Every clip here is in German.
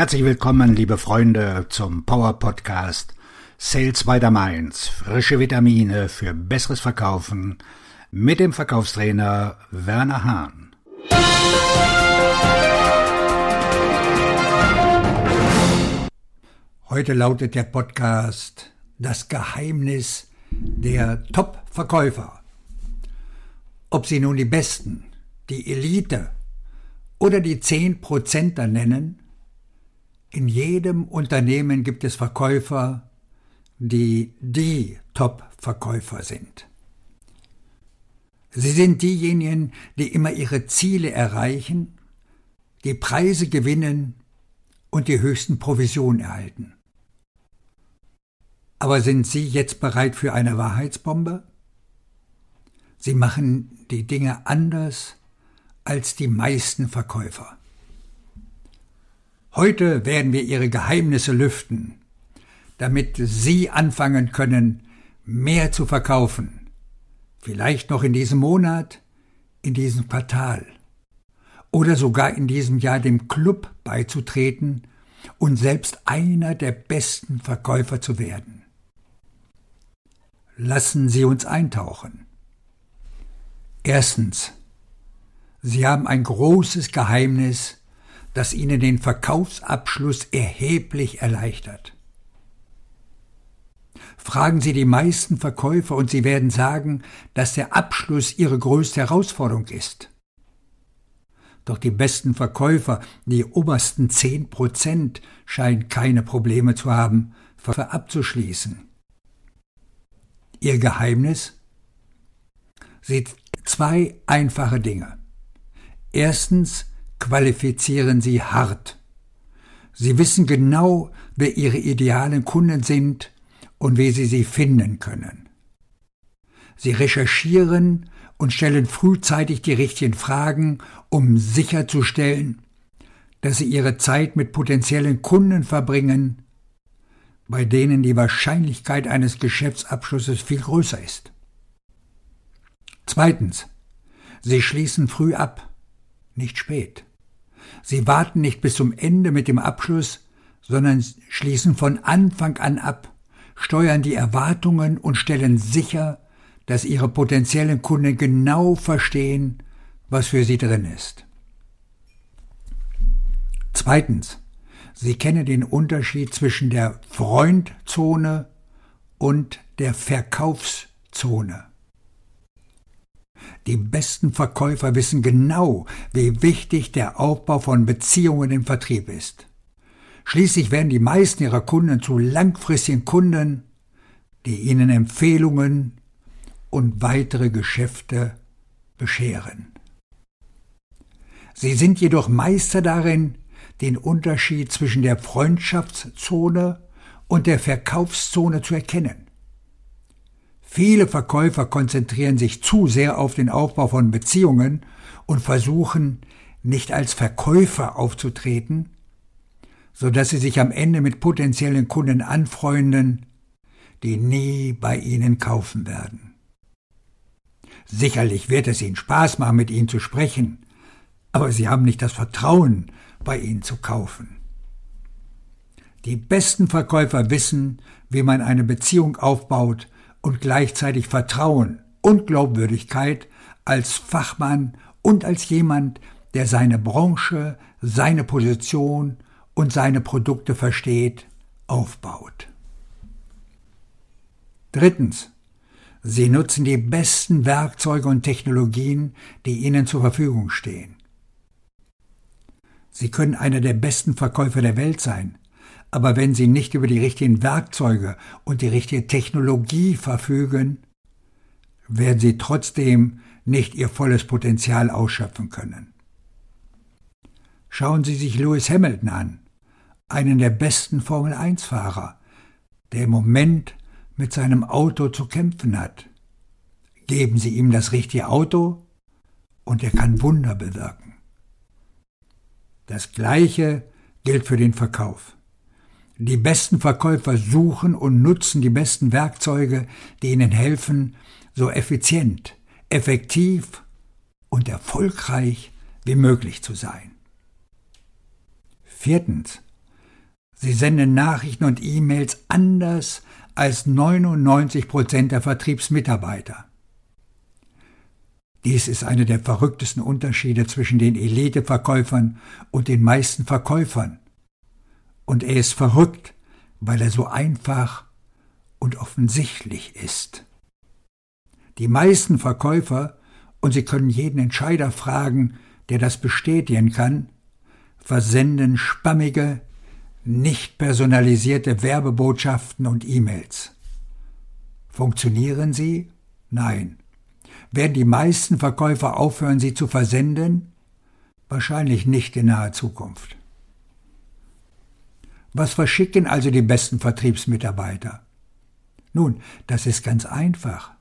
Herzlich willkommen, liebe Freunde, zum Power Podcast Sales by the Mainz. Frische Vitamine für besseres Verkaufen mit dem Verkaufstrainer Werner Hahn. Heute lautet der Podcast Das Geheimnis der Top-Verkäufer. Ob Sie nun die Besten, die Elite oder die Zehn Prozenter nennen, in jedem Unternehmen gibt es Verkäufer, die die Top-Verkäufer sind. Sie sind diejenigen, die immer ihre Ziele erreichen, die Preise gewinnen und die höchsten Provisionen erhalten. Aber sind Sie jetzt bereit für eine Wahrheitsbombe? Sie machen die Dinge anders als die meisten Verkäufer. Heute werden wir Ihre Geheimnisse lüften, damit Sie anfangen können, mehr zu verkaufen. Vielleicht noch in diesem Monat, in diesem Quartal oder sogar in diesem Jahr dem Club beizutreten und selbst einer der besten Verkäufer zu werden. Lassen Sie uns eintauchen. Erstens. Sie haben ein großes Geheimnis, das Ihnen den Verkaufsabschluss erheblich erleichtert. Fragen Sie die meisten Verkäufer und sie werden sagen, dass der Abschluss ihre größte Herausforderung ist. Doch die besten Verkäufer, die obersten zehn Prozent, scheinen keine Probleme zu haben, für abzuschließen. Ihr Geheimnis? Sie zwei einfache Dinge. Erstens qualifizieren Sie hart. Sie wissen genau, wer Ihre idealen Kunden sind und wie Sie sie finden können. Sie recherchieren und stellen frühzeitig die richtigen Fragen, um sicherzustellen, dass Sie Ihre Zeit mit potenziellen Kunden verbringen, bei denen die Wahrscheinlichkeit eines Geschäftsabschlusses viel größer ist. Zweitens. Sie schließen früh ab, nicht spät. Sie warten nicht bis zum Ende mit dem Abschluss, sondern schließen von Anfang an ab, steuern die Erwartungen und stellen sicher, dass ihre potenziellen Kunden genau verstehen, was für sie drin ist. Zweitens, Sie kennen den Unterschied zwischen der Freundzone und der Verkaufszone. Die besten Verkäufer wissen genau, wie wichtig der Aufbau von Beziehungen im Vertrieb ist. Schließlich werden die meisten ihrer Kunden zu langfristigen Kunden, die ihnen Empfehlungen und weitere Geschäfte bescheren. Sie sind jedoch Meister darin, den Unterschied zwischen der Freundschaftszone und der Verkaufszone zu erkennen. Viele Verkäufer konzentrieren sich zu sehr auf den Aufbau von Beziehungen und versuchen, nicht als Verkäufer aufzutreten, so dass sie sich am Ende mit potenziellen Kunden anfreunden, die nie bei ihnen kaufen werden. Sicherlich wird es ihnen Spaß machen, mit ihnen zu sprechen, aber sie haben nicht das Vertrauen, bei ihnen zu kaufen. Die besten Verkäufer wissen, wie man eine Beziehung aufbaut und gleichzeitig Vertrauen und Glaubwürdigkeit als Fachmann und als jemand, der seine Branche, seine Position und seine Produkte versteht, aufbaut. Drittens. Sie nutzen die besten Werkzeuge und Technologien, die Ihnen zur Verfügung stehen. Sie können einer der besten Verkäufer der Welt sein, aber wenn Sie nicht über die richtigen Werkzeuge und die richtige Technologie verfügen, werden Sie trotzdem nicht Ihr volles Potenzial ausschöpfen können. Schauen Sie sich Lewis Hamilton an, einen der besten Formel-1-Fahrer, der im Moment mit seinem Auto zu kämpfen hat. Geben Sie ihm das richtige Auto und er kann Wunder bewirken. Das Gleiche gilt für den Verkauf. Die besten Verkäufer suchen und nutzen die besten Werkzeuge, die ihnen helfen, so effizient, effektiv und erfolgreich wie möglich zu sein. Viertens. Sie senden Nachrichten und E-Mails anders als 99 Prozent der Vertriebsmitarbeiter. Dies ist einer der verrücktesten Unterschiede zwischen den Eliteverkäufern und den meisten Verkäufern. Und er ist verrückt, weil er so einfach und offensichtlich ist. Die meisten Verkäufer, und Sie können jeden Entscheider fragen, der das bestätigen kann, versenden spammige, nicht personalisierte Werbebotschaften und E-Mails. Funktionieren sie? Nein. Werden die meisten Verkäufer aufhören, sie zu versenden? Wahrscheinlich nicht in naher Zukunft. Was verschicken also die besten Vertriebsmitarbeiter? Nun, das ist ganz einfach.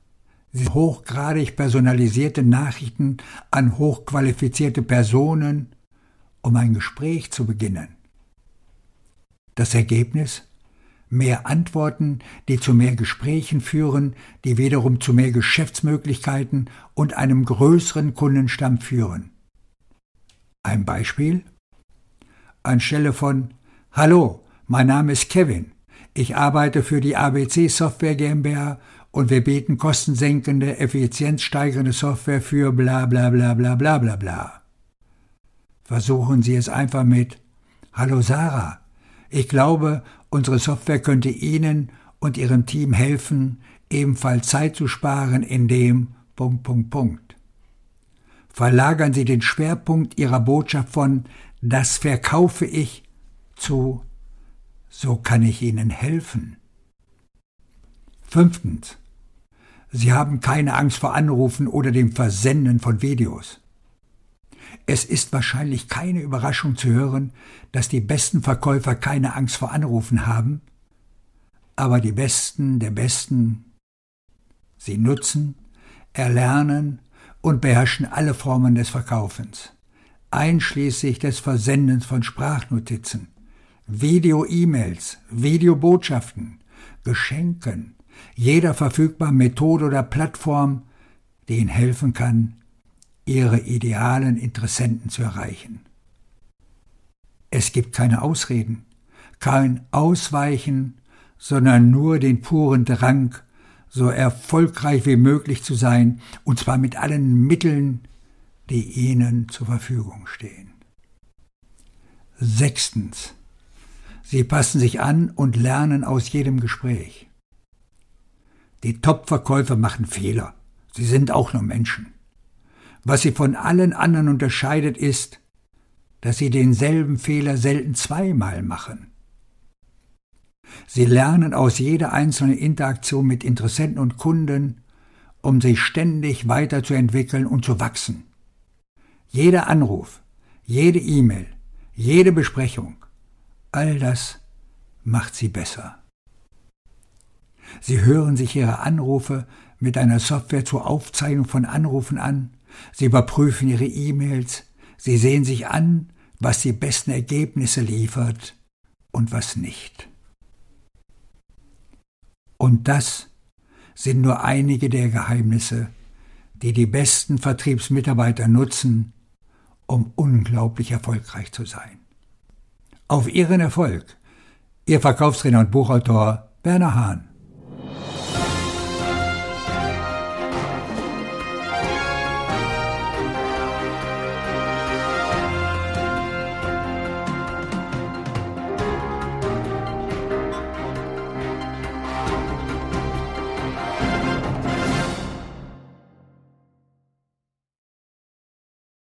Sie hochgradig personalisierte Nachrichten an hochqualifizierte Personen, um ein Gespräch zu beginnen. Das Ergebnis? Mehr Antworten, die zu mehr Gesprächen führen, die wiederum zu mehr Geschäftsmöglichkeiten und einem größeren Kundenstamm führen. Ein Beispiel? Anstelle von Hallo, mein Name ist Kevin. Ich arbeite für die ABC Software GmbH und wir bieten kostensenkende, effizienzsteigernde Software für bla bla bla bla bla bla bla. Versuchen Sie es einfach mit Hallo Sarah, ich glaube, unsere Software könnte Ihnen und Ihrem Team helfen, ebenfalls Zeit zu sparen, indem Punkt, Punkt, Punkt. Verlagern Sie den Schwerpunkt Ihrer Botschaft von das verkaufe ich zu so kann ich Ihnen helfen. Fünftens. Sie haben keine Angst vor Anrufen oder dem Versenden von Videos. Es ist wahrscheinlich keine Überraschung zu hören, dass die besten Verkäufer keine Angst vor Anrufen haben, aber die Besten der Besten, sie nutzen, erlernen und beherrschen alle Formen des Verkaufens, einschließlich des Versendens von Sprachnotizen, Video-E-Mails, Videobotschaften, Geschenken, jeder verfügbaren Methode oder Plattform, die Ihnen helfen kann, ihre idealen Interessenten zu erreichen. Es gibt keine Ausreden, kein Ausweichen, sondern nur den puren Drang, so erfolgreich wie möglich zu sein, und zwar mit allen Mitteln, die ihnen zur Verfügung stehen. Sechstens. Sie passen sich an und lernen aus jedem Gespräch. Die Top-Verkäufer machen Fehler. Sie sind auch nur Menschen. Was sie von allen anderen unterscheidet, ist, dass sie denselben Fehler selten zweimal machen. Sie lernen aus jeder einzelnen Interaktion mit Interessenten und Kunden, um sich ständig weiterzuentwickeln und zu wachsen. Jeder Anruf, jede E-Mail, jede Besprechung, all das macht sie besser. Sie hören sich ihre Anrufe mit einer Software zur Aufzeichnung von Anrufen an, Sie überprüfen Ihre E-Mails, Sie sehen sich an, was die besten Ergebnisse liefert und was nicht. Und das sind nur einige der Geheimnisse, die die besten Vertriebsmitarbeiter nutzen, um unglaublich erfolgreich zu sein. Auf Ihren Erfolg, Ihr Verkaufstrainer und Buchautor Werner Hahn.